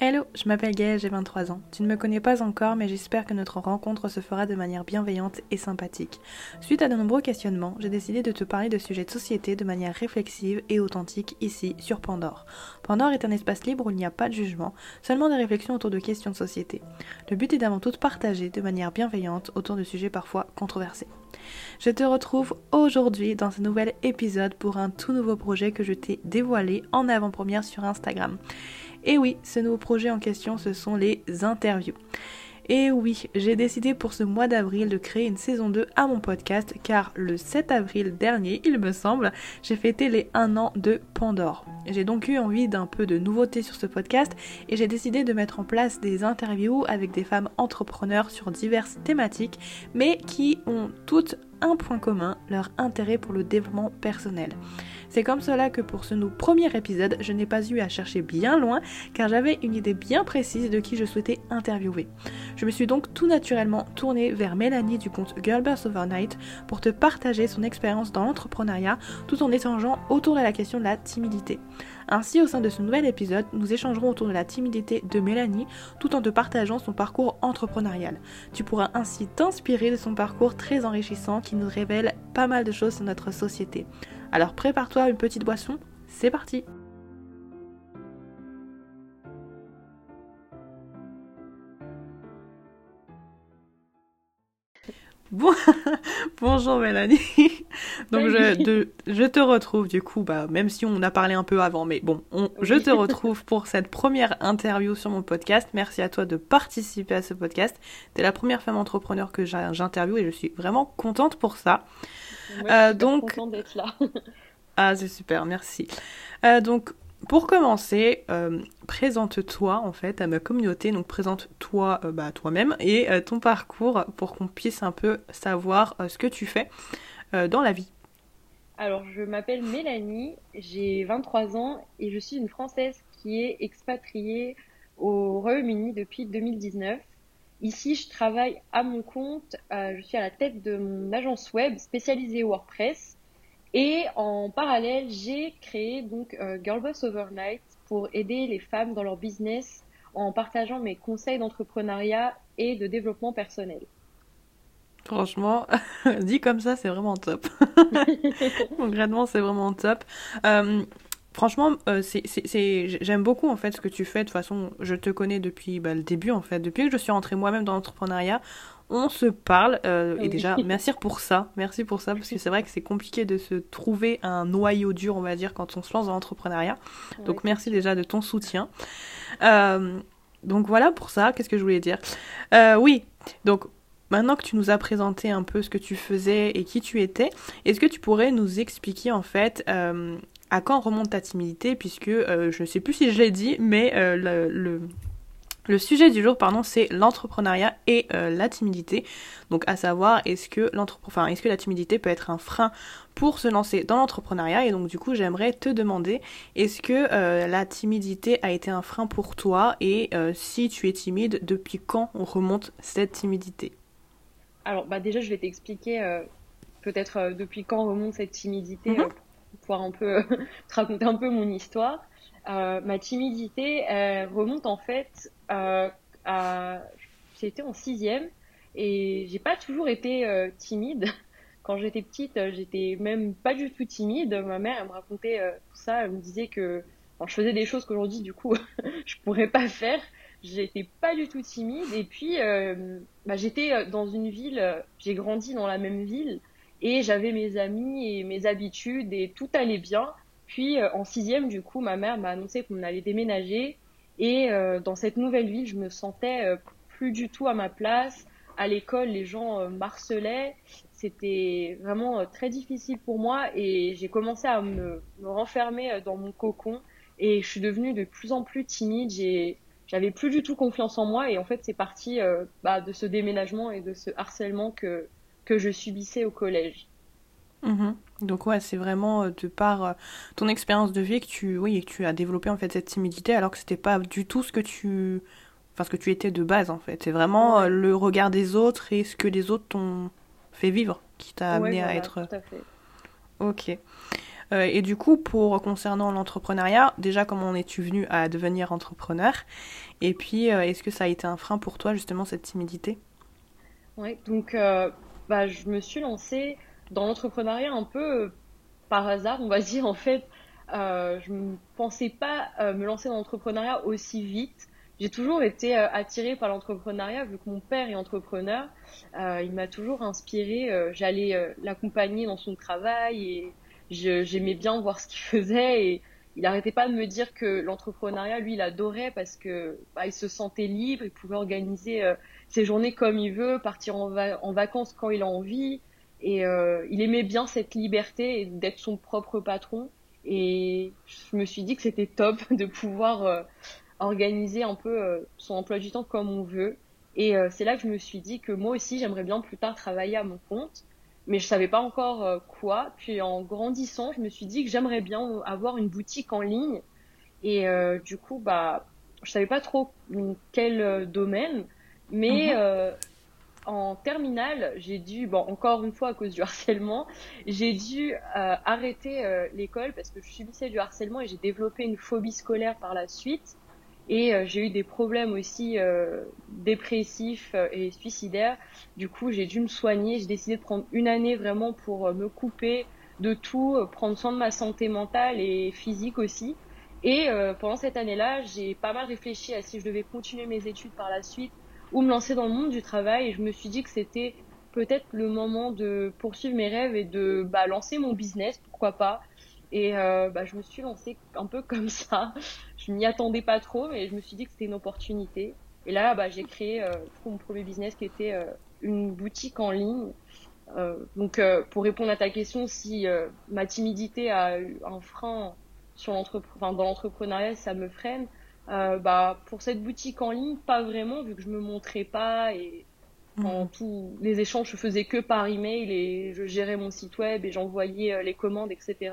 Hello, je m'appelle Gaëlle, j'ai 23 ans. Tu ne me connais pas encore, mais j'espère que notre rencontre se fera de manière bienveillante et sympathique. Suite à de nombreux questionnements, j'ai décidé de te parler de sujets de société de manière réflexive et authentique ici, sur Pandore. Pandore est un espace libre où il n'y a pas de jugement, seulement des réflexions autour de questions de société. Le but est d'avant tout de partager de manière bienveillante autour de sujets parfois controversés. Je te retrouve aujourd'hui dans ce nouvel épisode pour un tout nouveau projet que je t'ai dévoilé en avant-première sur Instagram. Et oui, ce nouveau projet en question, ce sont les interviews. Et oui, j'ai décidé pour ce mois d'avril de créer une saison 2 à mon podcast car le 7 avril dernier, il me semble, j'ai fêté les 1 an de Pandore. J'ai donc eu envie d'un peu de nouveauté sur ce podcast et j'ai décidé de mettre en place des interviews avec des femmes entrepreneurs sur diverses thématiques mais qui ont toutes un point commun, leur intérêt pour le développement personnel. C'est comme cela que pour ce premier épisode, je n'ai pas eu à chercher bien loin car j'avais une idée bien précise de qui je souhaitais interviewer. Je me suis donc tout naturellement tournée vers Mélanie du compte Girlboss Overnight pour te partager son expérience dans l'entrepreneuriat tout en échangeant autour de la question de la timidité. Ainsi, au sein de ce nouvel épisode, nous échangerons autour de la timidité de Mélanie tout en te partageant son parcours entrepreneurial. Tu pourras ainsi t'inspirer de son parcours très enrichissant qui nous révèle pas mal de choses sur notre société. Alors prépare-toi une petite boisson, c'est parti Bon... Bonjour Mélanie. Donc je, je, te retrouve du coup, bah, même si on a parlé un peu avant, mais bon, je te retrouve pour cette première interview sur mon podcast. Merci à toi de participer à ce podcast. Tu es la première femme entrepreneur que j'interviewe et je suis vraiment contente pour ça. Euh, donc, d'être là. ah, c'est super, merci. Euh, donc, pour commencer, euh, présente-toi en fait à ma communauté, donc présente-toi bah, toi-même et ton parcours pour qu'on puisse un peu savoir ce que tu fais dans la vie. Alors, je m'appelle Mélanie, j'ai 23 ans et je suis une Française qui est expatriée au Royaume-Uni depuis 2019. Ici, je travaille à mon compte. Euh, je suis à la tête de mon agence web spécialisée WordPress. Et en parallèle, j'ai créé donc euh, Girlboss Overnight pour aider les femmes dans leur business en partageant mes conseils d'entrepreneuriat et de développement personnel. Franchement, dit comme ça, c'est vraiment top. Concrètement, c'est vraiment top. Euh, Franchement, euh, c'est, j'aime beaucoup en fait ce que tu fais. De toute façon, je te connais depuis bah, le début en fait. Depuis que je suis rentrée moi-même dans l'entrepreneuriat, on se parle. Euh, et déjà, merci pour ça. Merci pour ça parce que c'est vrai que c'est compliqué de se trouver un noyau dur, on va dire, quand on se lance dans l'entrepreneuriat. Donc merci déjà de ton soutien. Euh, donc voilà pour ça. Qu'est-ce que je voulais dire? Oui. Donc Maintenant que tu nous as présenté un peu ce que tu faisais et qui tu étais, est-ce que tu pourrais nous expliquer en fait à quand remonte ta timidité, puisque euh, je ne sais plus si je l'ai dit, mais euh, le, le, sujet du jour, pardon, c'est l'entrepreneuriat et euh, la timidité. Donc à savoir, est-ce que, enfin, est-ce que la timidité peut être un frein pour se lancer dans l'entrepreneuriat? Et donc du coup, j'aimerais te demander, est-ce que la timidité a été un frein pour toi? Et si tu es timide, depuis quand on remonte cette timidité? Alors bah déjà, je vais t'expliquer peut-être depuis quand remonte cette timidité mhm pouvoir un peu te raconter un peu mon histoire. Euh, ma timidité remonte en fait euh, à j'étais en sixième et j'ai pas toujours été euh, timide. Quand j'étais petite, j'étais même pas du tout timide. Ma mère elle me racontait tout ça, elle me disait que je faisais des choses qu'aujourd'hui du coup je pourrais pas faire. J'étais pas du tout timide et puis bah, j'étais dans une ville, j'ai grandi dans la même ville et j'avais mes amis et mes habitudes et tout allait bien. Puis euh, en sixième, du coup, ma mère m'a annoncé qu'on allait déménager et euh, dans cette nouvelle ville, je me sentais euh, plus du tout à ma place. À l'école, les gens marcelaient. C'était vraiment très difficile pour moi et j'ai commencé à me, me, renfermer dans mon cocon et je suis devenue de plus en plus timide. J'avais plus du tout confiance en moi et en fait c'est parti bah, de ce déménagement et de ce harcèlement que que je subissais au collège. Mhm. Donc ouais, c'est vraiment euh, de par euh, ton expérience de vie que tu, oui, que tu as développé en fait cette timidité, alors que c'était pas du tout ce que tu, enfin ce que tu étais de base en fait. C'est vraiment euh, le regard des autres et ce que les autres t'ont fait vivre qui t'a amené à être. Tout à fait. Ok. et du coup, pour concernant l'entrepreneuriat, déjà comment en es-tu venu à devenir entrepreneur? Et puis, est-ce que ça a été un frein pour toi justement cette timidité? Oui, donc bah, je me suis lancée dans l'entrepreneuriat un peu par hasard, on va dire en fait. je ne pensais pas me lancer dans l'entrepreneuriat aussi vite. J'ai toujours été euh, attirée par l'entrepreneuriat vu que mon père est entrepreneur. Euh, il m'a toujours inspirée. Euh, j'allais l'accompagner dans son travail et j'aimais bien voir ce qu'il faisait et il n'arrêtait pas de me dire que l'entrepreneuriat, lui, il adorait parce que bah, il se sentait libre, il pouvait organiser ses journées comme il veut, partir en, vacances quand il a envie. Et il aimait bien cette liberté d'être son propre patron. Et je me suis dit que c'était top de pouvoir organiser un peu euh, son emploi du temps comme on veut. Et euh, c'est là que je me suis dit que moi aussi, j'aimerais bien plus tard travailler à mon compte, mais je savais pas encore euh, quoi. Puis en grandissant, je me suis dit que j'aimerais bien avoir une boutique en ligne. Et du coup, bah, je savais pas trop quel domaine, mais mhm. en terminale, j'ai dû, bon, encore une fois à cause du harcèlement, j'ai dû arrêter l'école parce que je subissais du harcèlement et j'ai développé une phobie scolaire par la suite. Et euh, j'ai eu des problèmes aussi euh, dépressifs euh, et suicidaires. Du coup, j'ai dû me soigner. J'ai décidé de prendre une année vraiment pour me couper de tout, prendre soin de ma santé mentale et physique aussi. Et pendant cette année-là, j'ai pas mal réfléchi à si je devais continuer mes études par la suite ou me lancer dans le monde du travail. Et je me suis dit que c'était peut-être le moment de poursuivre mes rêves et de bah, lancer mon business, pourquoi pas. Et euh, bah, je me suis lancée un peu comme ça. Je m'y attendais pas trop, mais je me suis dit que c'était une opportunité. Et là, bah, j'ai créé euh, mon premier business qui était euh, une boutique en ligne. donc, pour répondre à ta question, si ma timidité a eu un frein sur dans l'entrepreneuriat, ça me freine. Bah, pour cette boutique en ligne, pas vraiment, vu que je me montrais pas et en mmh. tous les échanges, je faisais que par email et je gérais mon site web et j'envoyais les commandes, etc.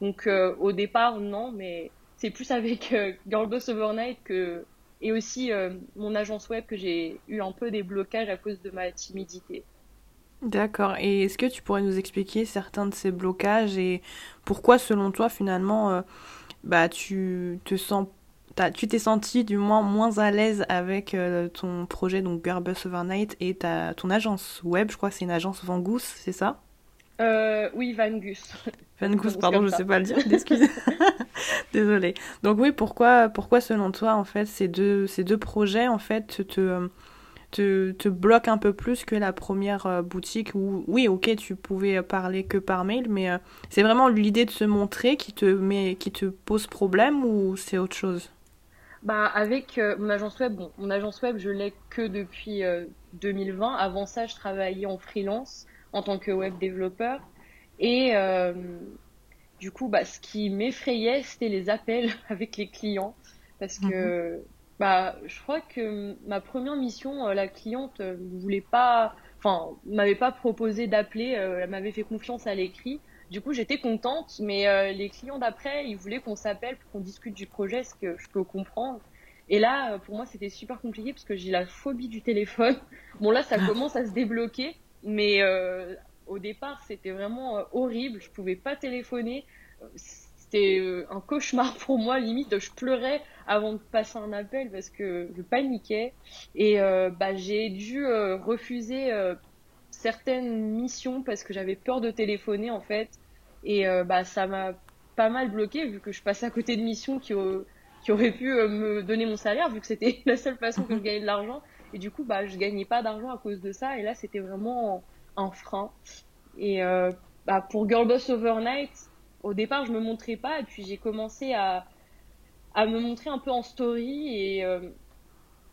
Donc euh, au départ, non, mais c'est plus avec euh, Overnight que et aussi euh, mon agence web que j'ai eu un peu des blocages à cause de ma timidité. D'accord. Et est-ce que tu pourrais nous expliquer certains de ces blocages et pourquoi, selon toi, finalement, bah, tu te sens, tu t'es senti du moins moins à l'aise avec ton projet, donc Girlboss Overnight, et ta, ton agence web, je crois que c'est une agence Van c'est ça? Euh, oui, Van Gus. Van Gus, pardon, je ne sais pas le dire, excusez. Désolée. Donc oui, pourquoi, pourquoi selon toi, en fait, ces deux, ces deux projets, en fait, te, te, te bloquent un peu plus que la première euh, boutique où, oui, ok, tu pouvais parler que par mail, mais euh, c'est vraiment l'idée de se montrer qui te, met, qui te pose problème ou c'est autre chose? Bah, avec mon agence web, bon, mon agence web, je l'ai que depuis 2020. Avant ça, je travaillais en freelance en tant que web développeur. Et euh, du coup, bah, ce qui m'effrayait, c'était les appels avec les clients. Parce que mhm. bah, je crois que ma première mission, euh, la cliente ne voulait pas, enfin, m'avait pas proposé d'appeler, euh, elle m'avait fait confiance à l'écrit. Du coup, j'étais contente, mais les clients d'après, ils voulaient qu'on s'appelle pour qu'on discute du projet, ce que je peux comprendre. Et là, pour moi, c'était super compliqué parce que j'ai la phobie du téléphone. Bon, là, ça commence à se débloquer. Mais euh, au départ, c'était vraiment euh, horrible. Je pouvais pas téléphoner. C'était euh, un cauchemar pour moi. Limite, je pleurais avant de passer un appel parce que je paniquais. Et bah, j'ai dû refuser certaines missions parce que j'avais peur de téléphoner en fait. Et bah, ça m'a pas mal bloqué vu que je passais à côté de missions qui, qui auraient pu me donner mon salaire vu que c'était la seule façon que je gagnais de l'argent. Et du coup, bah, je gagnais pas d'argent à cause de ça. Et là, c'était vraiment un frein. Et euh, bah, pour Girl Boss Overnight, au départ, je me montrais pas. Et puis, j'ai commencé à, à me montrer un peu en story et euh,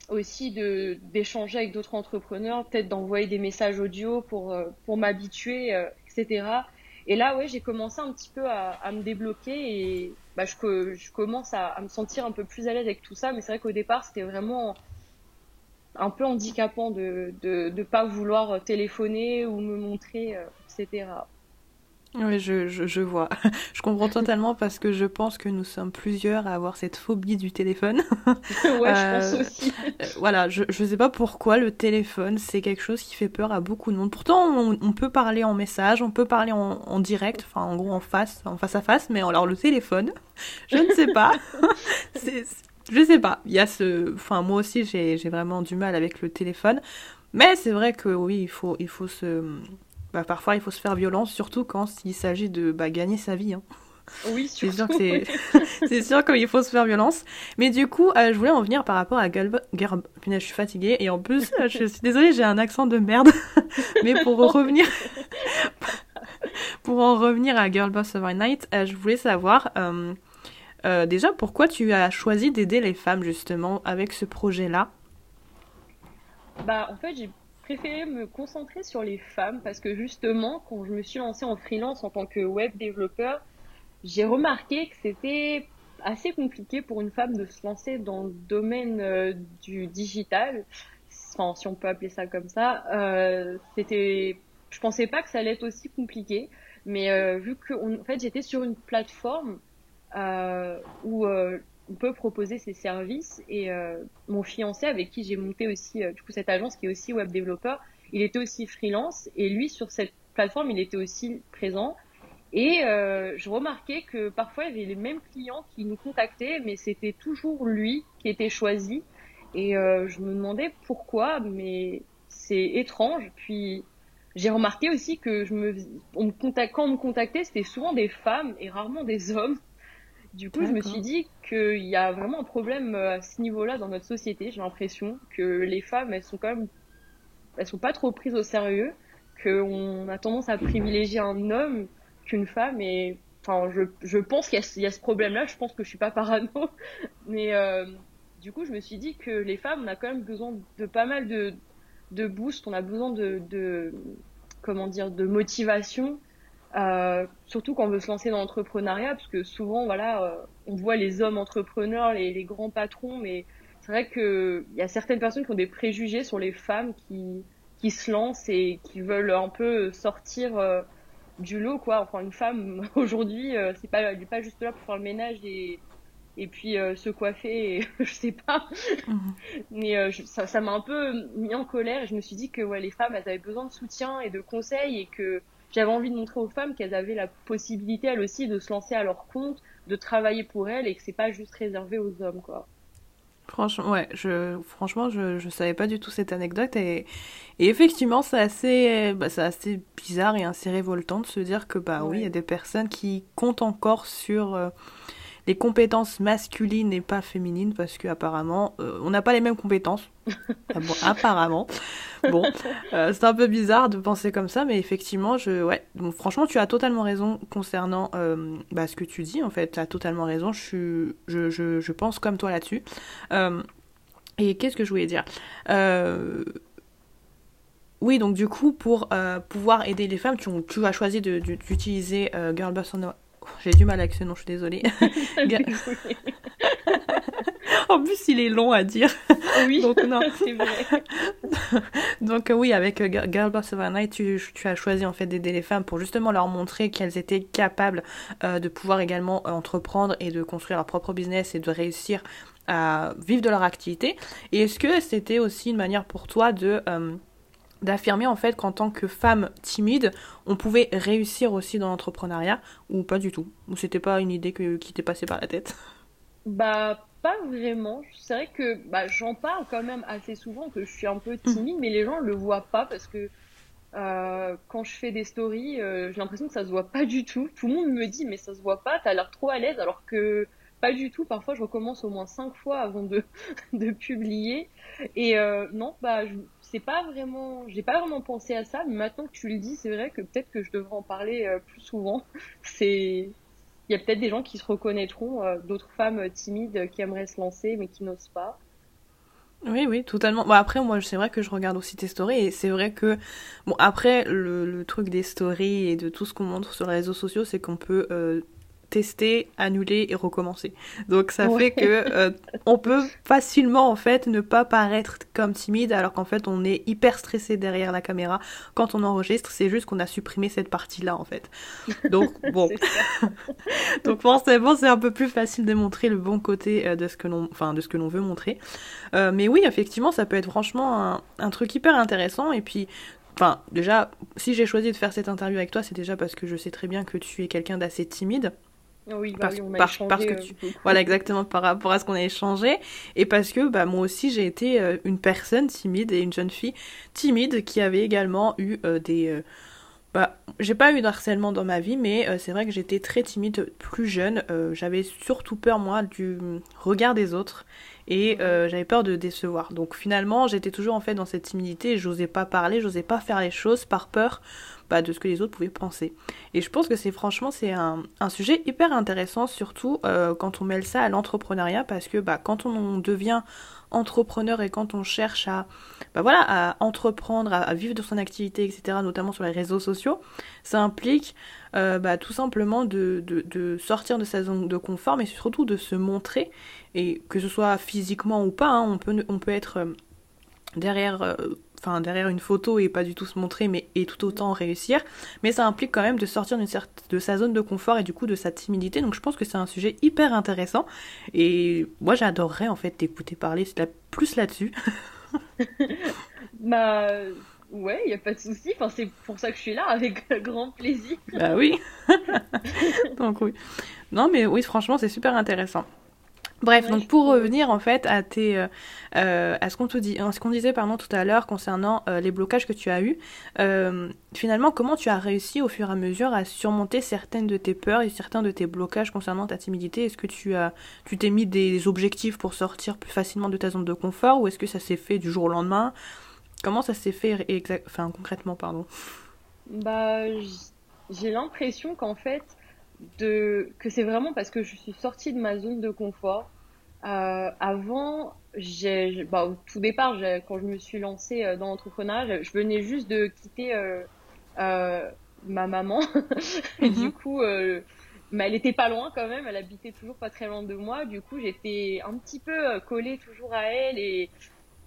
aussi de d'échanger avec d'autres entrepreneurs, peut-être d'envoyer des messages audio pour, euh, pour m'habituer, etc. Et là, ouais, j'ai commencé un petit peu à, me débloquer et bah, je, commence à, me sentir un peu plus à l'aise avec tout ça. Mais c'est vrai qu'au départ, c'était vraiment un peu handicapant de ne de pas vouloir téléphoner ou me montrer, euh, etc. Oui, je, je, vois. Je comprends totalement parce que je pense que nous sommes plusieurs à avoir cette phobie du téléphone. ouais, je pense euh, aussi. Euh, voilà, je ne sais pas pourquoi le téléphone, c'est quelque chose qui fait peur à beaucoup de monde. Pourtant, on, peut parler en message, on peut parler en, direct, enfin en gros en face, en face à face, mais alors le téléphone, je ne sais pas. c'est, je sais pas. Il y a ce. Enfin, moi aussi, j'ai, vraiment du mal avec le téléphone. Mais c'est vrai que oui, il faut, il faut se bah, parfois il faut se faire violence, surtout quand il s'agit de bah, gagner sa vie. Hein. Oui, c'est sûr que c'est sûr qu'il faut se faire violence. Mais du coup, euh, je voulais en venir par rapport à Girl... je suis fatiguée et en plus, euh, je suis désolée, j'ai un accent de merde. Mais pour revenir, pour en revener à Girl Boss Overnight, euh, je voulais savoir déjà pourquoi tu as choisi d'aider les femmes justement avec ce projet-là? Bah, en fait, j'ai préféré me concentrer sur les femmes parce que justement, quand je me suis lancée en freelance en tant que web développeur, j'ai remarqué que c'était assez compliqué pour une femme de se lancer dans le domaine euh, du digital, enfin, si on peut appeler ça comme ça. Euh, c'était, je pensais pas que ça allait être aussi compliqué, mais euh, vu que en fait j'étais sur une plateforme euh, où on peut proposer ses services. Et euh, mon fiancé, avec qui j'ai monté aussi euh, du coup cette agence, qui est aussi web développeur, il était aussi freelance et lui sur cette plateforme, il était aussi présent. Et euh, je remarquais que parfois il y avait les mêmes clients qui nous contactaient, mais c'était toujours lui qui était choisi. Et je me demandais pourquoi, mais c'est étrange. Puis j'ai remarqué aussi que je me, on me quand on me contactait, c'était souvent des femmes et rarement des hommes. Du coup, je me suis dit qu'il y a vraiment un problème euh, à ce niveau-là dans notre société. J'ai l'impression que les femmes, elles sont quand même, elles sont pas trop prises au sérieux, qu'on a tendance à privilégier un homme qu'une femme. Et enfin, je, je pense qu'il y, y, a ce problème-là. Je pense que je suis pas parano, mais euh, du coup, je me suis dit que les femmes, on a quand même besoin de pas mal de, de boost. On a besoin de, de comment dire, de motivation euh, surtout quand on veut se lancer dans l'entrepreneuriat, parce que souvent, voilà, euh, on voit les hommes entrepreneurs, les, les grands patrons, mais c'est vrai qu'il y a certaines personnes qui ont des préjugés sur les femmes qui, qui se lancent et qui veulent un peu sortir euh, du lot, quoi. Enfin, une femme, aujourd'hui, c'est pas, elle n'est pas juste là pour faire le ménage et, et puis se coiffer, et, je sais pas. Mhm. Mais ça, ça m'a un peu mis en colère et je me suis dit que ouais, les femmes, elles avaient besoin de soutien et de conseils et que j'avais envie de montrer aux femmes qu'elles avaient la possibilité elles aussi de se lancer à leur compte, de travailler pour elles et que c'est pas juste réservé aux hommes quoi. Franchement, ouais, je, franchement, je, je savais pas du tout cette anecdote et, et effectivement, c'est assez, bah, c'est assez bizarre et assez révoltant de se dire que, bah oui, il y a des personnes qui comptent encore sur, euh, les compétences masculines et pas féminines parce que apparemment euh, on n'a pas les mêmes compétences. Ah bon, apparemment. Bon, euh, c'est un peu bizarre de penser comme ça, mais effectivement, je, ouais, donc, franchement, tu as totalement raison concernant euh, bah, ce que tu dis. En fait, tu as totalement raison. Je, suis, je, je, je pense comme toi là-dessus. et qu'est-ce que je voulais dire? Oui, donc du coup, pour pouvoir aider les femmes, tu, tu as choisi d'utiliser Girlboss on, j'ai du mal avec ce nom, je suis désolée. en plus, il est long à dire. Oui, donc non, c'est vrai. donc oui, avec euh, Girl Boss Overnight, tu, tu, as choisi en fait d'aider les femmes pour justement leur montrer qu'elles étaient capables euh, de pouvoir également entreprendre et de construire leur propre business et de réussir à vivre de leur activité. Et est-ce que c'était aussi une manière pour toi de euh, d'affirmer en fait qu'en tant que femme timide, on pouvait réussir aussi dans l'entrepreneuriat ou pas du tout Ou c'était pas une idée qui t'est passée par la tête? Bah pas vraiment. C'est vrai que bah, j'en parle quand même assez souvent que je suis un peu timide, mais les gens le voient pas parce que euh, quand je fais des stories, euh, j'ai l'impression que ça se voit pas du tout. Tout le monde me dit mais ça se voit pas, t'as l'air trop à l'aise alors que pas du tout. Parfois, je recommence au moins cinq fois avant de, de publier. Et euh, non, bah, c'est pas vraiment, j'ai pas vraiment pensé à ça. Mais maintenant que tu le dis, c'est vrai que peut-être que je devrais en parler euh, plus souvent. C'est, il y a peut-être des gens qui se reconnaîtront, euh, d'autres femmes timides qui aimeraient se lancer mais qui n'osent pas. Oui, oui, totalement. Bon, après, moi, c'est vrai que je regarde aussi tes stories et c'est vrai que, bon, après, le, truc des stories et de tout ce qu'on montre sur les réseaux sociaux, c'est qu'on peut tester, annuler et recommencer. Donc ça fait que euh, on peut facilement en fait ne pas paraître comme timide alors qu'en fait on est hyper stressé derrière la caméra quand on enregistre. C'est juste qu'on a supprimé cette partie-là en fait. Donc bon, donc forcément c'est un peu plus facile de montrer le bon côté euh, de ce que l'on, enfin de ce que l'on veut montrer. Euh, mais oui, effectivement, ça peut être franchement un, un truc hyper intéressant et puis Enfin, déjà, si j'ai choisi de faire cette interview avec toi, c'est déjà parce que je sais très bien que tu es quelqu'un d'assez timide. Oui, bah parce, on a parce que tu... voilà exactement par rapport à ce qu'on a échangé. Et parce que bah moi aussi j'ai été euh, une personne timide et une jeune fille timide qui avait également eu euh, des euh, bah j'ai pas eu de harcèlement dans ma vie mais c'est vrai que j'étais très timide plus jeune. J'avais surtout peur moi du regard des autres et euh, j'avais peur de décevoir. Donc finalement, j'étais toujours en fait dans cette timidité j'osais pas parler, j'osais pas faire les choses par peur bah, de ce que les autres pouvaient penser. Et je pense que c'est franchement c'est un, un, sujet hyper intéressant, surtout euh, quand on mêle ça à l'entrepreneuriat, parce que bah, quand on devient entrepreneur et quand on cherche à, bah voilà, à entreprendre, à, vivre de son activité, etc., notamment sur les réseaux sociaux, ça implique euh, bah, tout simplement de, sortir de sa zone de confort, mais surtout de se montrer, et que ce soit physiquement ou pas, hein, on, peut, on peut être euh, derrière... Euh, enfin derrière une photo et pas du tout se montrer mais et tout autant réussir. Mais ça implique quand même de sortir de sa zone de confort et du coup de sa timidité. Donc je pense que c'est un sujet hyper intéressant. Et moi j'adorerais en fait t'écouter parler plus là-dessus. Bah ouais il y a pas de souci. Enfin c'est pour ça que je suis là avec grand plaisir. Bah oui. Donc oui. Non mais oui franchement c'est super intéressant Bref, donc pour revenir en fait à tes, euh, euh, à ce qu'on te dit, ce qu'on disait pardon tout à l'heure concernant euh, les blocages que tu as eus, finalement comment tu as réussi au fur et à mesure à surmonter certaines de tes peurs et certains de tes blocages concernant ta timidité? Est-ce que tu as, tu t'es mis des objectifs pour sortir plus facilement de ta zone de confort ou est-ce que ça s'est fait du jour au lendemain? Comment ça s'est fait enfin concrètement pardon? Bah j'ai l'impression qu'en fait de que c'est vraiment parce que je suis sortie de ma zone de confort euh, avant, j'ai, bah, au tout départ, quand je me suis lancée euh, dans l'entrepreneuriat, je venais juste de quitter euh, euh ma maman. et du mhm. coup, mais elle était pas loin quand même, elle habitait toujours pas très loin de moi. Du coup, j'étais un petit peu collée toujours à elle et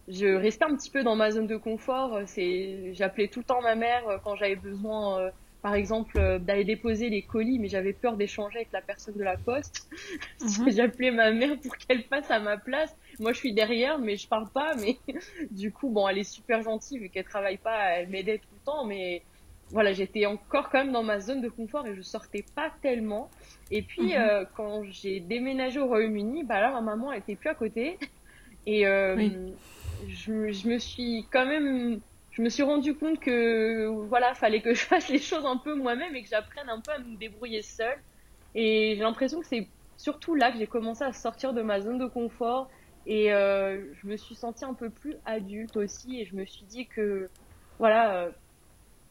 je restais un petit peu dans ma zone de confort. C'est, j'appelais tout le temps ma mère quand j'avais besoin par exemple, euh, d'aller déposer les colis, mais j'avais peur d'échanger avec la personne de la poste. Mhm. J'appelais ma mère pour qu'elle passe à ma place. Moi, je suis derrière, mais je parle pas. Mais du coup, bon, elle est super gentille vu qu'elle travaille pas, elle m'aidait tout le temps. Mais voilà, j'étais encore quand même dans ma zone de confort et je sortais pas tellement. Et puis, mhm. euh, quand j'ai déménagé au Royaume-Uni, bah là, ma maman, elle était plus à côté. Et euh, je, je me suis quand même je me suis rendu compte que voilà, fallait que je fasse les choses un peu moi-même et que j'apprenne un peu à me débrouiller seule. Et j'ai l'impression que c'est surtout là que j'ai commencé à sortir de ma zone de confort et euh, je me suis sentie un peu plus adulte aussi et je me suis dit que voilà, euh,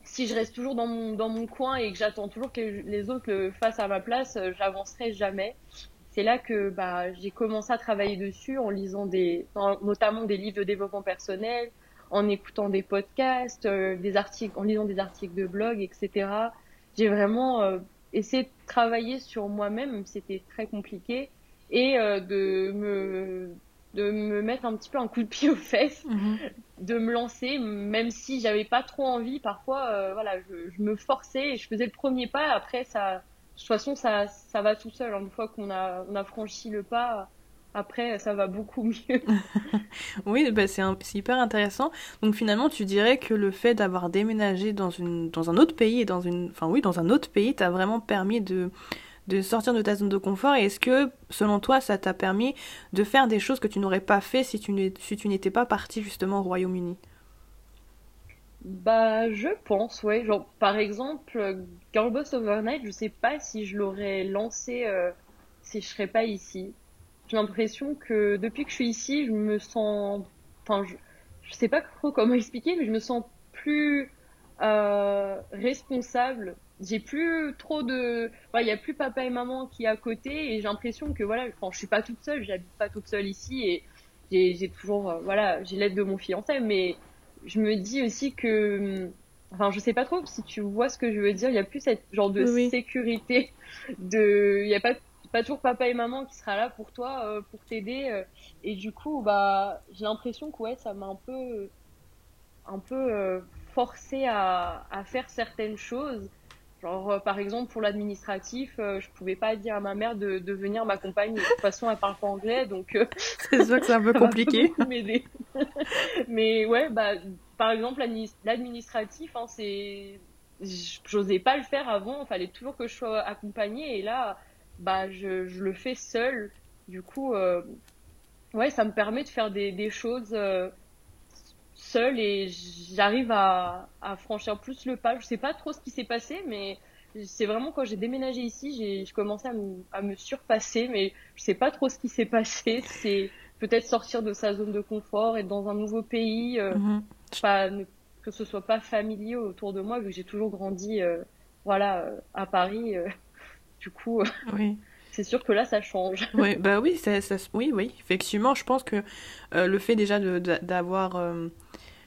si je reste toujours dans mon, dans mon coin et que j'attends toujours que les autres le fassent à ma place, euh, j'avancerai jamais. C'est là que bah, j'ai commencé à travailler dessus en lisant des, notamment des livres de développement personnel, en écoutant des podcasts, euh, des articles, en lisant des articles de blog, etc. J'ai vraiment euh, essayé de travailler sur moi-même, c'était très compliqué, et euh, de me de me mettre un petit peu un coup de pied aux fesses, mhm. de me lancer, même si j'avais pas trop envie. Parfois, voilà, je, je, me forçais et je faisais le premier pas. Après, ça, de toute façon, ça, ça va tout seul. Une fois qu'on a, on a franchi le pas, après, ça va beaucoup mieux. oui, bah c'est hyper intéressant. Donc finalement, tu dirais que le fait d'avoir déménagé dans, une, dans un autre pays et dans une, enfin oui, dans un autre pays, t'a vraiment permis de, de sortir de ta zone de confort? Et est-ce que, selon toi, ça t'a permis de faire des choses que tu n'aurais pas fait si tu n'étais pas parti justement au Royaume-Uni? Bah, je pense, ouais. Genre, par exemple, Girlboss Overnight, je sais pas si je l'aurais lancé euh, si je serais pas ici j'ai l'impression que depuis que je suis ici, je me sens, enfin, je, je sais pas trop comment expliquer, mais je me sens plus euh, responsable. J'ai plus trop de, il y a plus papa et maman qui est à côté et j'ai l'impression que voilà, enfin, je suis pas toute seule, j'habite pas toute seule ici et j'ai toujours, euh, voilà, j'ai l'aide de mon fiancé, mais je me dis aussi que enfin, je sais pas trop si tu vois ce que je veux dire. Il y a plus cette genre de sécurité. De, il y a pas pas toujours papa et maman qui sera là pour toi, euh, pour t'aider. Euh. et du coup, bah, j'ai l'impression que ouais, ça m'a un peu, un peu euh, forcé à, à, faire certaines choses. Genre, par exemple, pour l'administratif, je pouvais pas dire à ma mère de, de venir m'accompagner. De toute façon, elle parle pas anglais, donc. c'est sûr que c'est un peu compliqué. Mais ouais, bah, par exemple, l'administratif, hein, c'est, j'osais pas le faire avant. Il fallait toujours que je sois accompagnée, et là bah je, je le fais seul. Du coup, euh, ouais, ça me permet de faire des, des choses euh, seul et j'arrive à, à franchir plus le pas. Je sais pas trop ce qui s'est passé, mais c'est vraiment quand j'ai déménagé ici, j'ai commencé à me, à me surpasser, mais je sais pas trop ce qui s'est passé. C'est peut-être sortir de sa zone de confort, être dans un nouveau pays, euh, mhm. pas, que ce soit pas familier autour de moi, vu que j'ai toujours grandi, euh, voilà, à Paris. Du coup, oui. c'est sûr que là, ça change. Oui, bah oui, ça, oui, oui, effectivement, je pense que euh, le fait déjà d'avoir euh,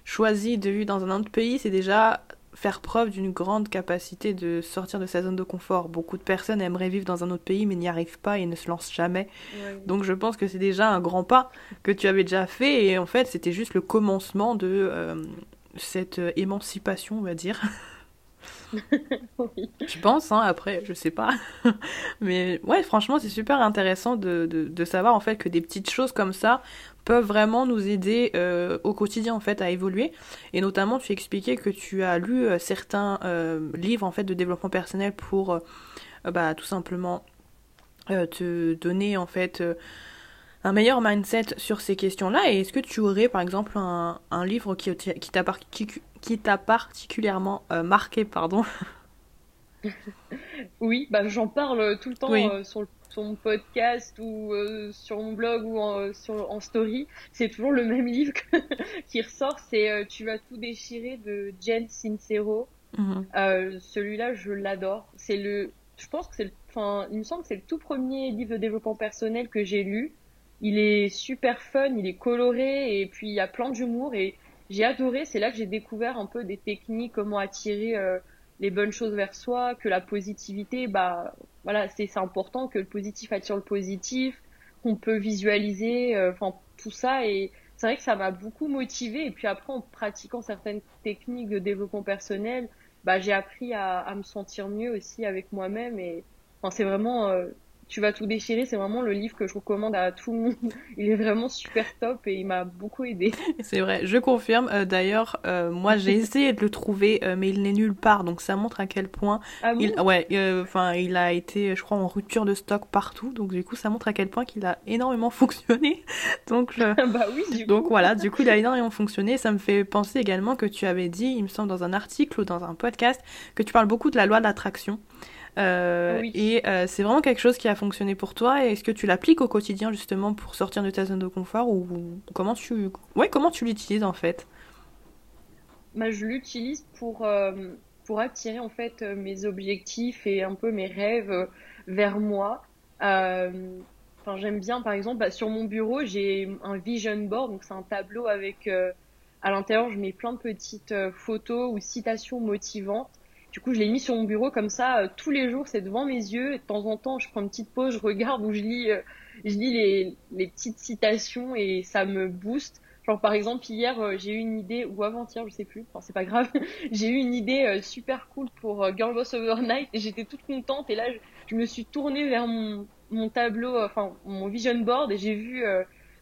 choisi de vivre dans un autre pays, c'est déjà faire preuve d'une grande capacité de sortir de sa zone de confort. Beaucoup de personnes aimeraient vivre dans un autre pays mais n'y arrivent pas et ne se lancent jamais. Donc je pense que c'est déjà un grand pas que tu avais déjà fait et en fait c'était juste le commencement de euh, cette émancipation, on va dire. Je pense, hein, après, je sais pas. Mais ouais, franchement, c'est super intéressant de, de, savoir en fait que des petites choses comme ça peuvent vraiment nous aider euh, au quotidien en fait à évoluer. Et notamment, tu expliquais que tu as lu euh, certains euh, livres en fait de développement personnel pour bah, tout simplement te donner en fait un meilleur mindset sur ces questions-là Et est-ce que tu aurais, par exemple, un, un livre qui, qui t'a qui t'a particulièrement euh, marqué, pardon? Oui, bah, j'en parle tout le temps euh, sur, mon podcast ou euh, sur mon blog ou en, sur, en story. C'est toujours le même livre qui ressort, c'est Tu vas tout déchirer de Jen Sincero. Mhm. Celui-là, je l'adore. C'est le, je pense que c'est enfin, il me semble que c'est le tout premier livre de développement personnel que j'ai lu. Il est super fun, il est coloré et puis il y a plein d'humour et j'ai adoré. C'est là que j'ai découvert un peu des techniques, comment attirer euh, les bonnes choses vers soi, que la positivité, bah voilà, c'est important que le positif attire le positif, qu'on peut visualiser, euh, enfin tout ça. Et c'est vrai que ça m'a beaucoup motivé. Et puis après, en pratiquant certaines techniques de développement personnel, bah j'ai appris à, à, me sentir mieux aussi avec moi-même. Et enfin, c'est vraiment euh, tu vas tout déchirer, c'est vraiment le livre que je recommande à tout le monde. Il est vraiment super top et il m'a beaucoup aidé. C'est vrai, je confirme. Euh, d'ailleurs, euh, moi j'ai essayé de le trouver, euh, mais il n'est nulle part. Donc ça montre à quel point, ah il, ouais, enfin il a été, je crois, en rupture de stock partout. Donc du coup, ça montre à quel point qu'il a énormément fonctionné. donc bah oui. Du donc voilà, du coup il a énormément fonctionné. Ça me fait penser également que tu avais dit, il me semble dans un article ou dans un podcast, que tu parles beaucoup de la loi de l'attraction. Euh, et euh, c'est vraiment quelque chose qui a fonctionné pour toi. Est-ce que tu l'appliques au quotidien justement pour sortir de ta zone de confort ou comment tu, ouais, comment tu l'utilises en fait? Bah, je l'utilise pour euh, pour attirer en fait mes objectifs et un peu mes rêves vers moi. Enfin, j'aime bien, par exemple, bah, sur mon bureau, j'ai un vision board, donc c'est un tableau avec à l'intérieur, je mets plein de petites photos ou citations motivantes du coup, je l'ai mis sur mon bureau comme ça euh, tous les jours, c'est devant mes yeux. Et de temps en temps, je prends une petite pause, je regarde où je lis, euh, je lis les, les, petites citations et ça me booste. Genre par exemple hier, euh, j'ai eu une idée ou avant-hier, je sais plus. Enfin, c'est pas grave. j'ai eu une idée super cool pour Girl Boss Overnight et j'étais toute contente. Et là, je, je, me suis tournée vers mon, mon tableau, enfin mon vision board et j'ai vu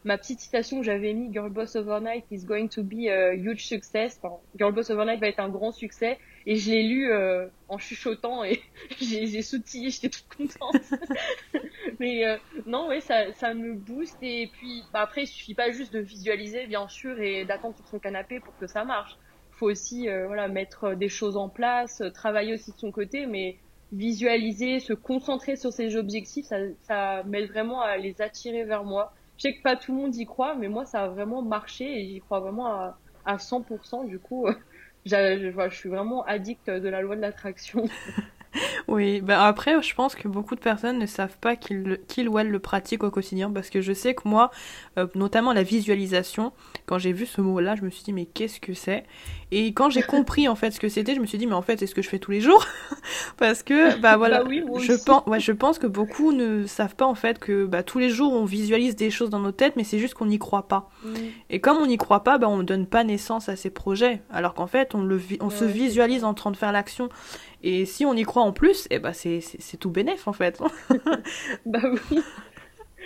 ma petite citation que j'avais mis Girl Boss Overnight is going to be a huge success. Enfin, Girl Boss Overnight va être un grand succès. Et je l'ai lu euh, en chuchotant et j'ai soutillé, j'étais toute contente. Mais euh, non, ouais, ça, ça me booste. Et puis bah, après, il suffit pas juste de visualiser, bien sûr, et d'attendre sur son canapé pour que ça marche. Faut aussi euh, voilà, mettre des choses en place, travailler aussi de son côté, mais visualiser, se concentrer sur ses objectifs, ça, ça m'aide vraiment à les attirer vers moi je sais que pas tout le monde y croit, mais moi, ça a vraiment marché et j'y crois vraiment à, à 100%. Du coup, je, je, suis vraiment addict de la loi de l'attraction. Oui, ben après, je pense que beaucoup de personnes ne savent pas qu'ils ou elles le pratiquent au quotidien parce que je sais que moi, euh, notamment la visualisation, quand j'ai vu ce mot-là, je me suis dit mais qu'est-ce que c'est? Et quand j'ai compris en fait ce que c'était, je me suis dit mais en fait c'est ce que je fais tous les jours parce que bah voilà, bah oui, je pense, ouais, je pense que beaucoup ne savent pas en fait que bah, tous les jours on visualise des choses dans nos têtes, mais c'est juste qu'on n'y croit pas. Mm. Et comme on n'y croit pas, bah on ne donne pas naissance à ces projets, alors qu'en fait on le, on se visualise en train de faire l'action. Et si on y croit en plus, eh ben c'est, c'est, tout bénef en fait. bah oui.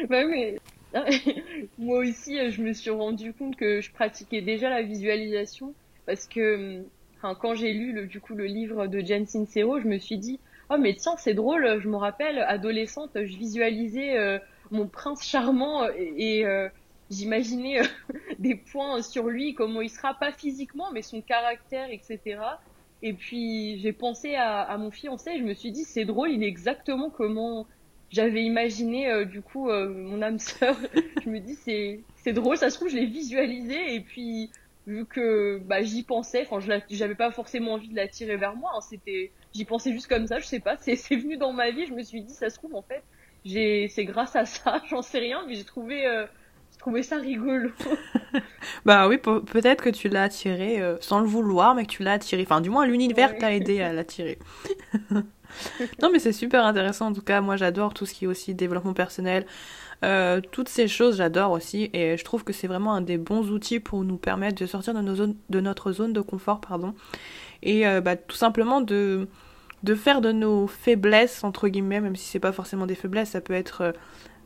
Bah oui. Moi aussi, je me suis rendu compte que je pratiquais déjà la visualisation parce que quand j'ai lu le, du coup le livre de Jen Sincero, je me suis dit oh mais tiens c'est drôle, je me rappelle adolescente, je visualisais euh, mon prince charmant et, euh, j'imaginais euh, des points sur lui, comment il sera pas physiquement mais son caractère etc. Et puis j'ai pensé à, mon fiancé et je me suis dit c'est drôle, il est exactement comment j'avais imaginé du coup mon âme sœur. je me dis c'est c'est drôle, ça se trouve je l'ai visualisé et puis vu que bah j'y pensais, enfin j'avais pas forcément envie de l'attirer vers moi, hein, c'était j'y pensais juste comme ça, je sais pas, c'est venu dans ma vie, je me suis dit ça se trouve en fait j'ai c'est grâce à ça, j'en sais rien, mais j'ai trouvé euh, trouvais ça rigolo. bah oui, peut-être que tu l'as attiré euh, sans le vouloir, mais que tu l'as attiré. Enfin, du moins, l'univers t'a aidé à l'attirer. non, mais c'est super intéressant. En tout cas, moi, j'adore tout ce qui est aussi développement personnel. Euh, toutes ces choses, j'adore aussi. Et je trouve que c'est vraiment un des bons outils pour nous permettre de sortir de, nos zones, de notre zone de confort. pardon. Et euh, bah, tout simplement de de faire de nos faiblesses entre guillemets même si c'est pas forcément des faiblesses ça peut être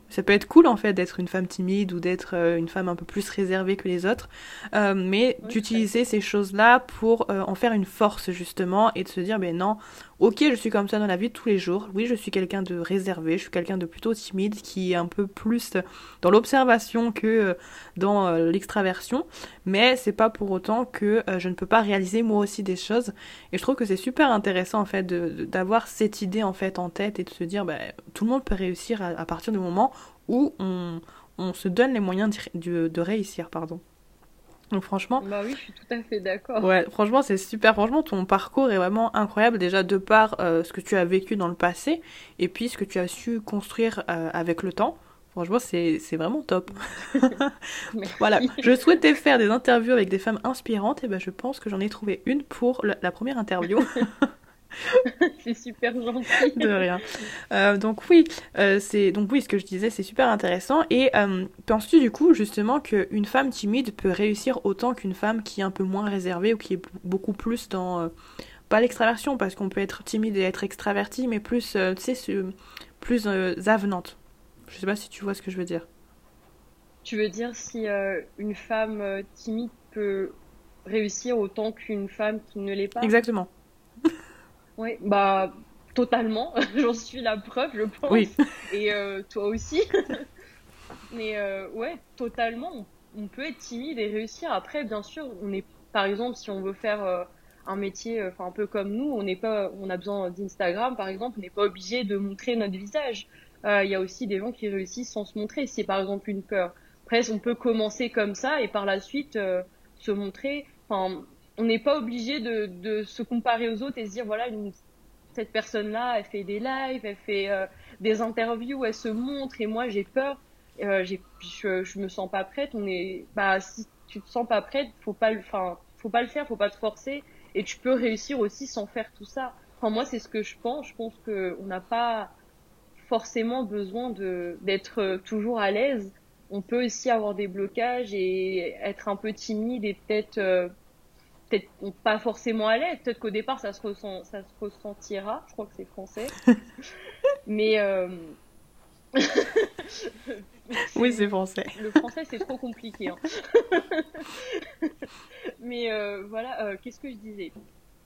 ça peut être cool en fait d'être une femme timide ou d'être euh, une femme un peu plus réservée que les autres, euh, mais d'utiliser ces choses-là pour euh, en faire une force justement et de se dire ben non, ok je suis comme ça dans la vie de tous les jours, oui je suis quelqu'un de réservé, je suis quelqu'un de plutôt timide qui est un peu plus dans l'observation que dans l'extraversion, mais c'est pas pour autant que je ne peux pas réaliser moi aussi des choses. Et je trouve que c'est super intéressant en fait d'avoir cette idée en fait en tête et de se dire ben, tout le monde peut réussir à partir du moment où on, on se donne les moyens de, de, réussir, pardon. Donc franchement... Bah oui, je suis tout à fait d'accord. Ouais, franchement, c'est super. Franchement, ton parcours est vraiment incroyable, déjà de par euh, ce que tu as vécu dans le passé, et puis ce que tu as su construire euh, avec le temps. Franchement, c'est vraiment top. voilà, je souhaitais faire des interviews avec des femmes inspirantes, et ben je pense que j'en ai trouvé une pour la première interview. c'est super gentil. De rien. Euh, donc oui, euh, c'est donc oui, ce que je disais, c'est super intéressant. Et euh, penses-tu du coup justement qu'une femme timide peut réussir autant qu'une femme qui est un peu moins réservée ou qui est beaucoup plus dans pas l'extraversion parce qu'on peut être timide et être extraverti, mais plus tu sais plus avenante? Je sais pas si tu vois ce que je veux dire. Tu veux dire si une femme timide peut réussir autant qu'une femme qui ne l'est pas? Exactement. Oui, bah totalement. J'en suis la preuve, je pense. Oui. Et euh, toi aussi. Mais euh, ouais, totalement. On, peut être timide et réussir. Après, bien sûr, on est, par exemple, si on veut faire euh, un métier, enfin un peu comme nous, on n'est pas, on a besoin d'Instagram, par exemple, on n'est pas obligé de montrer notre visage. Il y a aussi des gens qui réussissent sans se montrer. C'est par exemple une peur. Après, on peut commencer comme ça et par la suite se montrer. Enfin, on n'est pas obligé de, de, se comparer aux autres et se dire voilà cette personne là elle fait des lives elle fait euh, des interviews elle se montre et moi j'ai peur. Euh, je, je me sens pas prête. On est bah si tu te sens pas prête faut pas enfin faut pas le faire faut pas te forcer. Et tu peux réussir aussi sans faire tout ça. Enfin moi c'est ce que je pense. Je pense que on n'a pas forcément besoin de d'être toujours à l'aise. On peut aussi avoir des blocages et être un peu timide et peut-être euh, peut-être pas forcément à l'aise, peut-être qu'au départ ça se, ressent, ça se ressentira, je crois que c'est français. Mais. Euh... oui, c'est français. Le français c'est trop compliqué. Hein. Mais euh, voilà, euh, qu'est-ce que je disais?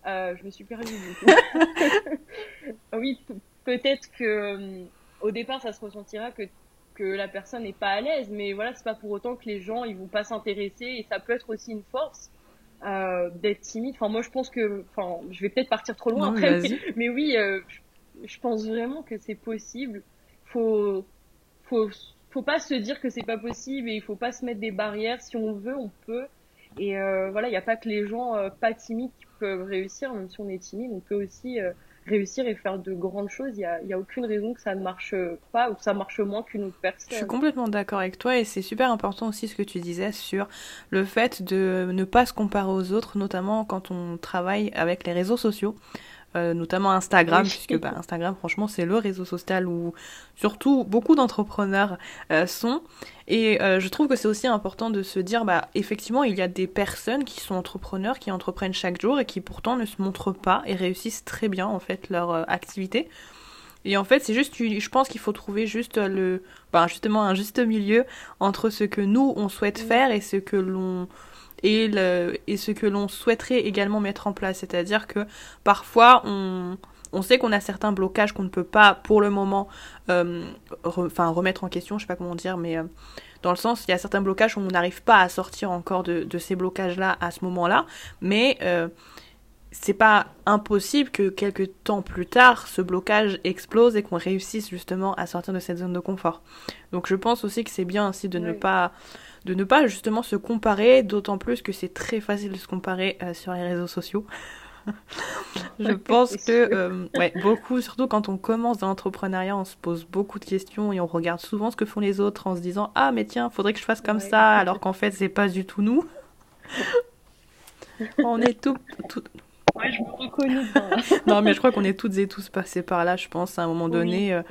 Je me suis perdue oui, peut-être que au départ ça se ressentira que que la personne n'est pas à l'aise, mais voilà, c'est pas pour autant que les gens ils vont pas s'intéresser et ça peut être aussi une force euh, d'être timide. Enfin, moi, je pense que, enfin, je vais peut-être partir trop loin après, mais, oui, euh, je, pense vraiment que c'est possible. Faut, faut, faut pas se dire que c'est pas possible et il faut pas se mettre des barrières. Si on veut, on peut. Et euh, voilà, il n'y a pas que les gens euh, pas timides qui peuvent réussir. Même si on est timide, on peut aussi réussir et faire de grandes choses. Il n'y a, y a aucune raison que ça ne marche pas ou que ça marche moins qu'une autre personne. Je suis complètement d'accord avec toi et c'est super important aussi ce que tu disais sur le fait de ne pas se comparer aux autres, notamment quand on travaille avec les réseaux sociaux. Euh, notamment Instagram, puisque bah, Instagram, franchement, c'est le réseau social où surtout beaucoup d'entrepreneurs euh, sont. Et euh, je trouve que c'est aussi important de se dire, bah, effectivement, il y a des personnes qui sont entrepreneurs, qui entreprennent chaque jour et qui pourtant ne se montrent pas et réussissent très bien, en fait, leur activité. Et en fait, c'est juste, je pense qu'il faut trouver juste le, bah, justement, un juste milieu entre ce que nous, on souhaite faire et ce que l'on et, le, et ce que l'on souhaiterait également mettre en place. C'est-à-dire que parfois, on, on sait qu'on a certains blocages qu'on ne peut pas pour le moment euh, remettre en question, je sais pas comment dire, mais euh, dans le sens, il y a certains blocages où on n'arrive pas à sortir encore de, de ces blocages-là à ce moment-là, mais euh, c'est pas impossible que quelques temps plus tard, ce blocage explose et qu'on réussisse justement à sortir de cette zone de confort. Donc je pense aussi que c'est bien aussi de ne pas de ne pas justement se comparer, d'autant plus que c'est très facile de se comparer euh, sur les réseaux sociaux. je pense que euh, ouais, beaucoup, surtout quand on commence dans l'entrepreneuriat, on se pose beaucoup de questions et on regarde souvent ce que font les autres en se disant ah mais tiens, faudrait que je fasse comme ça, alors qu'en fait c'est pas du tout nous. on est tout, tout... Ouais, je me reconnais. non mais je crois qu'on est toutes et tous passés par là, je pense à un moment donné. Euh,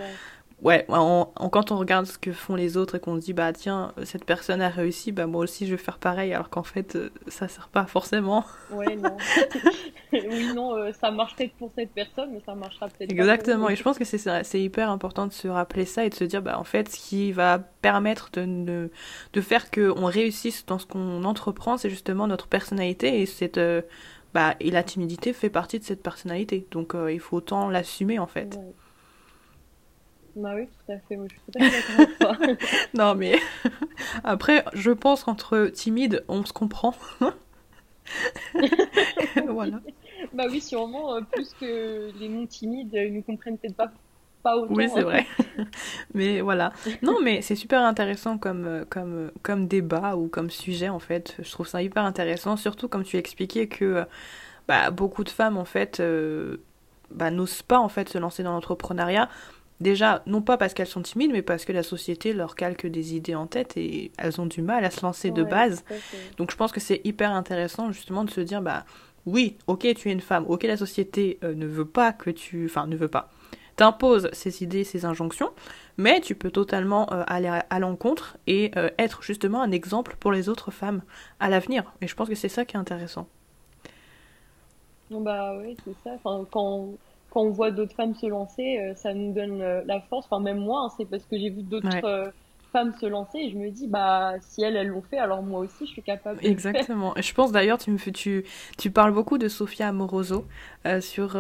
ouais, quand on regarde ce que font les autres et qu'on se dit, bah tiens, cette personne a réussi, bah moi aussi je vais faire pareil, alors qu'en fait, euh, ça sert pas forcément. Ouais, non. oui, non, euh, ça marche peut-être pour cette personne, mais ça marchera peut-être Exactement, et je pense que c'est hyper important de se rappeler ça et de se dire, bah en fait, ce qui va permettre de, de faire qu'on réussisse dans ce qu'on entreprend, c'est justement notre personnalité et cette. Euh, bah, et la timidité fait partie de cette personnalité, donc il faut autant l'assumer en fait. Bah oui, tout à fait. Moi, je suis d'accord avec toi. non, mais après, je pense qu'entre timides, on se comprend. voilà. Bah oui, sûrement, euh, plus que les non timides ils nous comprennent peut-être pas, pas autant. Oui, c'est hein. vrai. mais voilà. Non, mais c'est super intéressant comme, euh, comme, euh, comme débat ou comme sujet, en fait. Je trouve ça hyper intéressant, surtout comme tu expliquais que bah, beaucoup de femmes, en fait, bah, n'osent pas, en fait, se lancer dans l'entrepreneuriat Déjà, non pas parce qu'elles sont timides, mais parce que la société leur calque des idées en tête et elles ont du mal à se lancer de base. Donc je pense que c'est hyper intéressant justement de se dire, bah oui, ok, tu es une femme, ok, la société euh, ne veut pas que tu... Enfin, ne veut pas. T'impose ces idées, ces injonctions, mais tu peux totalement euh, aller à, l'encontre et euh, être justement un exemple pour les autres femmes à l'avenir. Et je pense que c'est ça qui est intéressant. Bah oui, c'est ça. Enfin, quand quand on voit d'autres femmes se lancer, euh, ça nous donne euh, la force. Enfin, même moi, hein, c'est parce que j'ai vu d'autres euh, femmes se lancer et je me dis, bah, si elles, elles l'ont fait, alors moi aussi, je suis capable. Exactement. Je pense d'ailleurs, tu me fais, tu, tu parles beaucoup de Sofia Amoroso sur.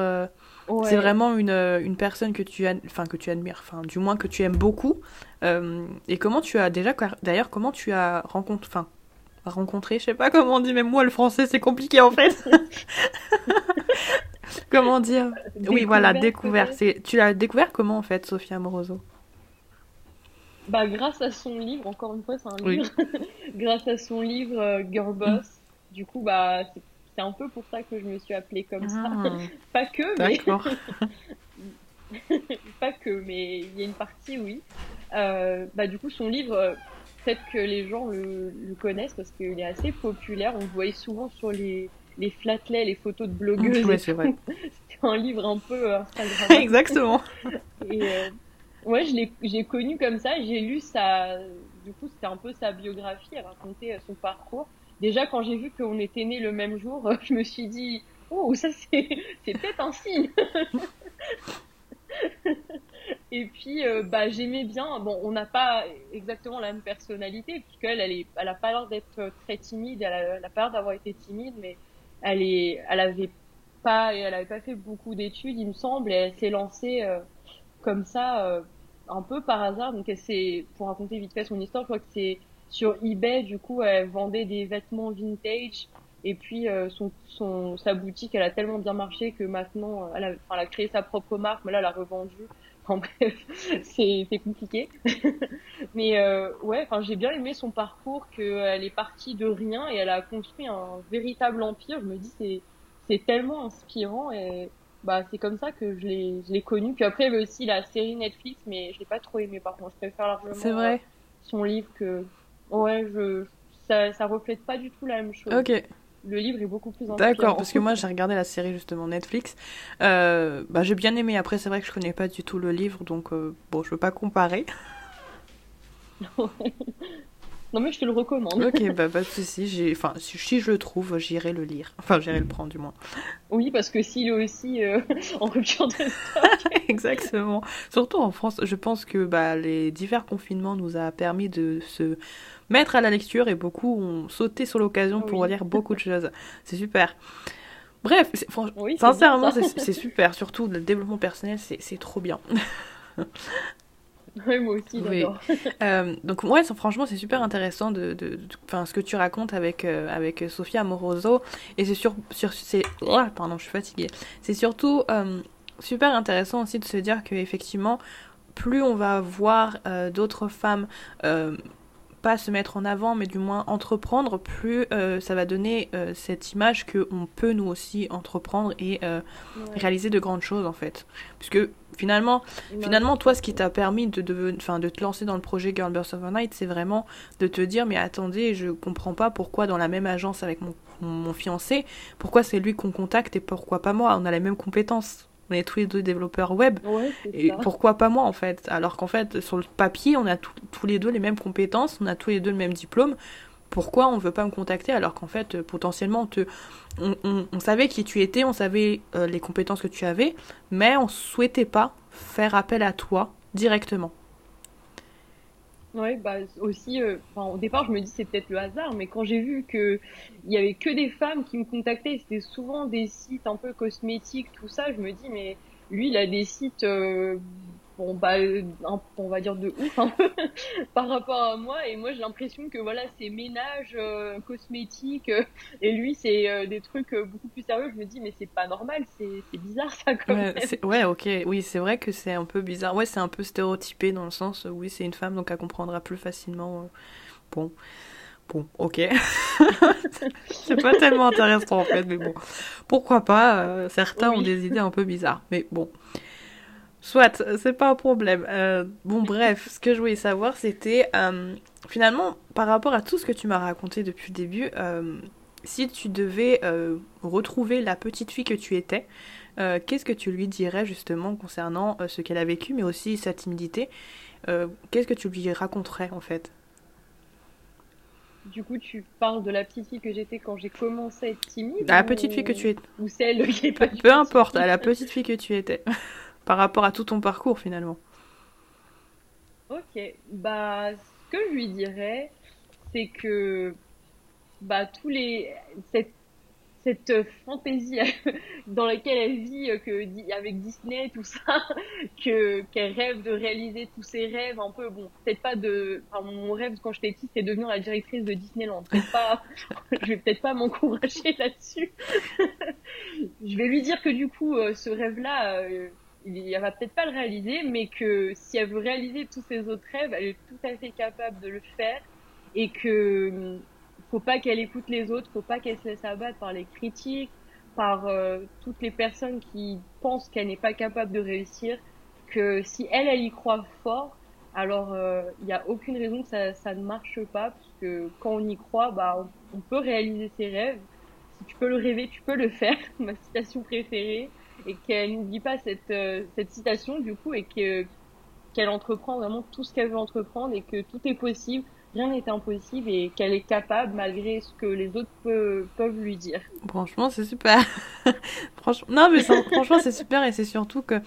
C'est vraiment une, une personne que tu, enfin, que tu admires, enfin, du moins que tu aimes beaucoup. et comment tu as déjà, d'ailleurs, comment tu as rencontré, enfin, rencontré, je sais pas comment on dit, même moi le français c'est compliqué en fait. comment dire Oui, voilà, découvert. C'est... Tu l'as découvert comment en fait, Sophia Amoroso? Bah, grâce à son livre, encore une fois, c'est un livre. grâce à son livre euh, Girl Boss. Du coup, bah, c'est, un peu pour ça que je me suis appelée comme ça. Ah. Pas que, mais. pas que, mais il y a une partie, oui. Euh, bah, du coup, son livre, euh, peut-être que les gens le, le connaissent parce qu'il est assez populaire. On le voyait souvent sur les, les flatlets, les photos de blogueuses. Ouais, c'est vrai. C'était un livre un peu euh, Instagram. Exactement. Et euh, ouais, je l'ai, j'ai connu comme ça. J'ai lu sa, du coup, c'était un peu sa biographie. Elle racontait euh, son parcours. Déjà, quand j'ai vu qu'on était nés le même jour, je me suis dit, oh, ça c'est, c'est peut-être un signe. Et puis, bah, j'aimais bien. Bon, on n'a pas exactement la même personnalité, puisqu'elle, elle, est, elle a pas l'air d'être très timide. Elle a, pas l'air d'avoir été timide, mais elle est, elle avait pas, elle avait pas fait beaucoup d'études, il me semble, et elle s'est lancée euh, comme ça, euh, un peu par hasard. Donc, elle s'est, pour raconter vite fait son histoire, je crois que c'est sur eBay, du coup, elle vendait des vêtements vintage. Et puis, euh, son, son, sa boutique, elle a tellement bien marché que maintenant, elle a, elle a créé sa propre marque, mais là, elle a revendu. Enfin bref, c'est compliqué. Mais euh, ouais, enfin j'ai bien aimé son parcours, qu'elle est partie de rien et elle a construit un véritable empire. Je me dis c'est c'est tellement inspirant et bah, c'est comme ça que je l'ai connu. Puis après, il y avait aussi la série Netflix, mais je l'ai pas trop aimé par contre. Je préfère largement vrai. son livre que. Ouais, je, ça, ça reflète pas du tout la même chose. Ok. Le livre est beaucoup plus D'accord, parce que moi j'ai regardé la série justement Netflix. Euh, bah, j'ai bien aimé. Après, c'est vrai que je connais pas du tout le livre, donc euh, bon, je veux pas comparer. non, mais je te le recommande. Ok, bah pas de soucis. Enfin, si je le trouve, j'irai le lire. Enfin, j'irai le prendre du moins. Oui, parce que s'il est aussi euh, en rupture de stock. Exactement. Surtout en France, je pense que bah, les divers confinements nous a permis de se mettre à la lecture et beaucoup ont sauté sur l'occasion pour lire beaucoup de choses. C'est super. Bref, sincèrement, c'est super. Surtout le développement personnel, c'est trop bien. Oui, moi aussi. Euh, donc, ouais, franchement, c'est super intéressant de, de, ce que tu racontes avec, euh, avec Sofia Amoroso. Et c'est sur. sur oh, pardon, je suis fatiguée. C'est surtout euh, super intéressant aussi de se dire qu'effectivement, plus on va voir d'autres femmes pas se mettre en avant, mais du moins entreprendre, plus euh, ça va donner euh, cette image qu'on peut nous aussi entreprendre et euh, réaliser de grandes choses en fait. Puisque finalement, finalement toi, ce qui t'a permis de, de, de te lancer dans le projet Girl Burst Overnight, c'est vraiment de te dire, mais attendez, je comprends pas pourquoi dans la même agence avec mon, mon fiancé, pourquoi c'est lui qu'on contacte et pourquoi pas moi? On a les mêmes compétences on est tous les deux développeurs web. et pourquoi pas moi en fait? Alors qu'en fait, sur le papier, on a tous les deux les mêmes compétences, on a tous les deux le même diplôme. Pourquoi on veut pas me contacter alors qu'en fait, euh, potentiellement, te... on, savait qui tu étais, on savait euh, les compétences que tu avais, mais on souhaitait pas faire appel à toi directement. Ouais, bah aussi, euh, au départ, je me dis c'est peut-être le hasard, mais quand j'ai vu que il y avait que des femmes qui me contactaient, c'était souvent des sites un peu cosmétiques, tout ça, je me dis mais lui, il a des sites euh, bon bah on va dire de ouf un peu par rapport à moi. Et moi j'ai l'impression que voilà c'est ménage euh, cosmétique euh, et lui c'est euh, des trucs beaucoup plus sérieux. Je me dis mais c'est pas normal c'est bizarre ça quand ouais, même. ouais ok. Oui c'est vrai que c'est un peu bizarre. Ouais c'est un peu stéréotypé dans le sens oui c'est une femme donc elle comprendra plus facilement bon. Bon, ok. c'est pas tellement intéressant en fait, mais bon. Pourquoi pas Certains ont des idées un peu bizarres, mais bon. Soit, c'est pas un problème. Euh, bon, bref, ce que je voulais savoir, c'était euh, finalement, par rapport à tout ce que tu m'as raconté depuis le début, euh, si tu devais retrouver la petite fille que tu étais, qu'est-ce que tu lui dirais justement concernant ce qu'elle a vécu, mais aussi sa timidité Qu'est-ce que tu lui raconterais en fait? Du coup, tu parles de la petite fille que j'étais quand j'ai commencé à être timide La petite fille que tu étais. Ou celle qui est pas. Peu importe, à la petite fille que tu étais. Par rapport à tout ton parcours finalement. Ok, bah ce que je lui dirais, c'est que bah tous les cette fantaisie dans laquelle elle vit euh, que avec Disney tout ça que qu'elle rêve de réaliser tous ses rêves un peu bon peut-être pas de mon rêve quand j'étais petite c'est devenir la directrice de Disneyland. Je vais peut-être pas m'encourager là-dessus. Je vais lui dire que du coup euh, ce rêve là euh, elle va peut-être pas le réaliser, mais que si elle veut réaliser tous ses autres rêves, elle est tout à fait capable de le faire et que hum, faut pas qu'elle écoute les autres, faut pas qu'elle se laisse abattre par les critiques, par euh, toutes les personnes qui pensent qu'elle n'est pas capable de réussir, que si elle, elle y croit fort, alors il euh, n'y a aucune raison que ça, ça, ne marche pas, parce que quand on y croit, bah, on peut réaliser ses rêves. Si tu peux le rêver, tu peux le faire. Ma citation préférée et qu'elle n'oublie pas cette, euh, cette citation du coup et que qu'elle entreprend vraiment tout ce qu'elle veut entreprendre et que tout est possible, rien n'est impossible et qu'elle est capable malgré ce que les autres peuvent lui dire. Franchement, c'est super. franchement, non, mais franchement, c'est super et c'est surtout que,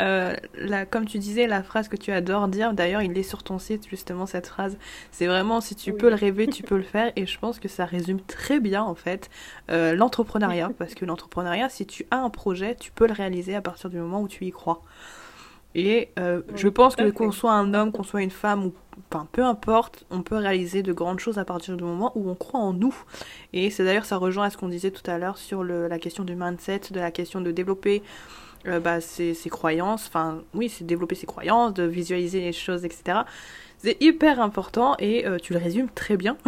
euh, la, comme tu disais, la phrase que tu adores dire, d'ailleurs, il est sur ton site justement cette phrase. C'est vraiment si tu peux le rêver, tu peux le faire et je pense que ça résume très bien en fait euh, l'entrepreneuriat parce que l'entrepreneuriat, si tu as un projet, tu peux le réaliser à partir du moment où tu y crois. Et euh, je pense que qu'on soit un homme, qu'on soit une femme, ou enfin, peu importe, on peut réaliser de grandes choses à partir du moment où on croit en nous. Et c'est d'ailleurs, ça rejoint à ce qu'on disait tout à l'heure sur le, la question du mindset, de la question de développer euh, bah, ses, ses, croyances. Enfin, oui, c'est développer ses croyances, de visualiser les choses, etc. C'est hyper important et euh, tu le résumes très bien.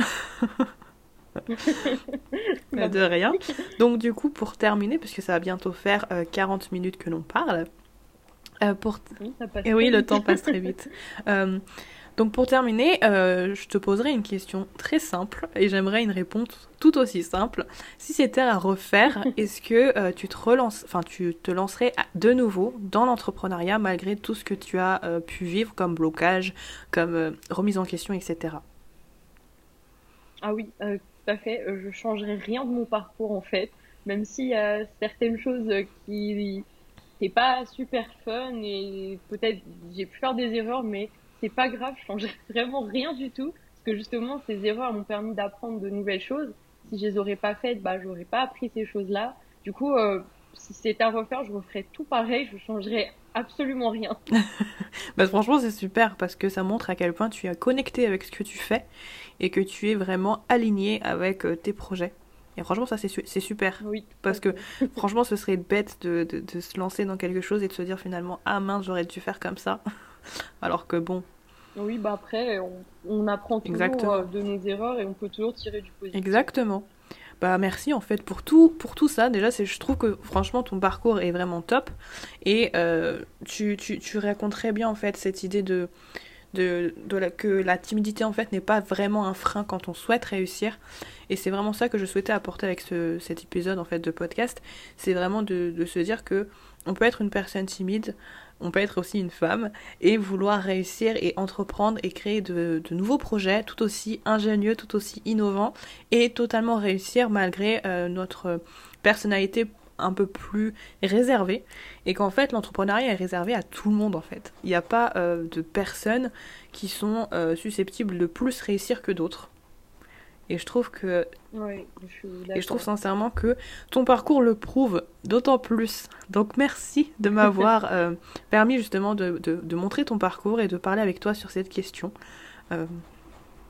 bah, de rien. Donc du coup, pour terminer, puisque ça va bientôt faire 40 minutes que l'on parle, pour... Oui, ça passe Et oui, le temps passe très vite. Donc pour terminer, euh, je te poserai une question très simple et j'aimerais une réponse tout aussi simple. Si c'était à refaire, est-ce que euh, tu te relances, enfin tu te lancerais de nouveau dans l'entrepreneuriat malgré tout ce que tu as euh, pu vivre comme blocage, comme remise en question, etc. Ah oui, tout à fait. je changerais rien de mon parcours en fait, même s'il y a certaines choses qui n'est pas super fun et peut-être j'ai pu faire des erreurs, mais c'est pas grave, je changerais vraiment rien du tout, parce que justement, ces erreurs m'ont permis d'apprendre de nouvelles choses. Si je les aurais pas faites, bah, j'aurais pas appris ces choses-là. Du coup, euh, si c'était à refaire, je referais tout pareil, je changerais absolument rien. bah, franchement, c'est super parce que ça montre à quel point tu es connecté avec ce que tu fais et que tu es vraiment aligné avec euh, tes projets. Et franchement, ça, c'est super. Oui. Parce que franchement, ce serait bête de, de, de, se lancer dans quelque chose et de se dire finalement, ah mince, j'aurais dû faire comme ça. Alors que bon, oui, bah après, on, apprend toujours euh, de nos erreurs et on peut toujours tirer du positif. Exactement. Bah merci en fait pour tout, pour tout ça. Déjà, je trouve que franchement ton parcours est vraiment top et euh, tu, tu, tu racontes très bien en fait cette idée de, de, de la, que la timidité en fait n'est pas vraiment un frein quand on souhaite réussir. Et c'est vraiment ça que je souhaitais apporter avec ce, cet épisode en fait de podcast. C'est vraiment de, de se dire que on peut être une personne timide, on peut être aussi une femme et vouloir réussir et entreprendre et créer de, nouveaux projets tout aussi ingénieux, tout aussi innovants et totalement réussir malgré euh, notre personnalité un peu plus réservée et qu'en fait l'entrepreneuriat est réservé à tout le monde en fait. Il n'y a pas euh, de personnes qui sont euh, susceptibles de plus réussir que d'autres. Et je trouve que. et je trouve sincèrement que ton parcours le prouve d'autant plus. Donc merci de m'avoir euh, permis justement de, de, montrer ton parcours et de parler avec toi sur cette question.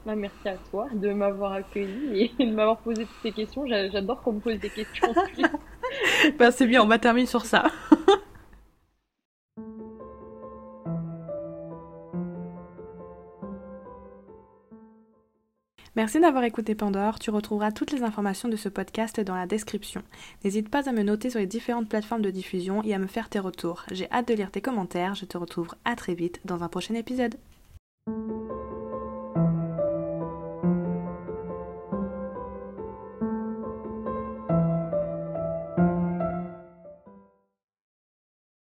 Bah, merci à toi de m'avoir accueilli et de m'avoir posé toutes ces questions. J'adore qu'on me pose des questions. bah, c'est bien, on va terminer sur ça. Merci d'avoir écouté Pandore. Tu retrouveras toutes les informations de ce podcast dans la description. N'hésite pas à me noter sur les différentes plateformes de diffusion et à me faire tes retours. J'ai hâte de lire tes commentaires. Je te retrouve à très vite dans un prochain épisode.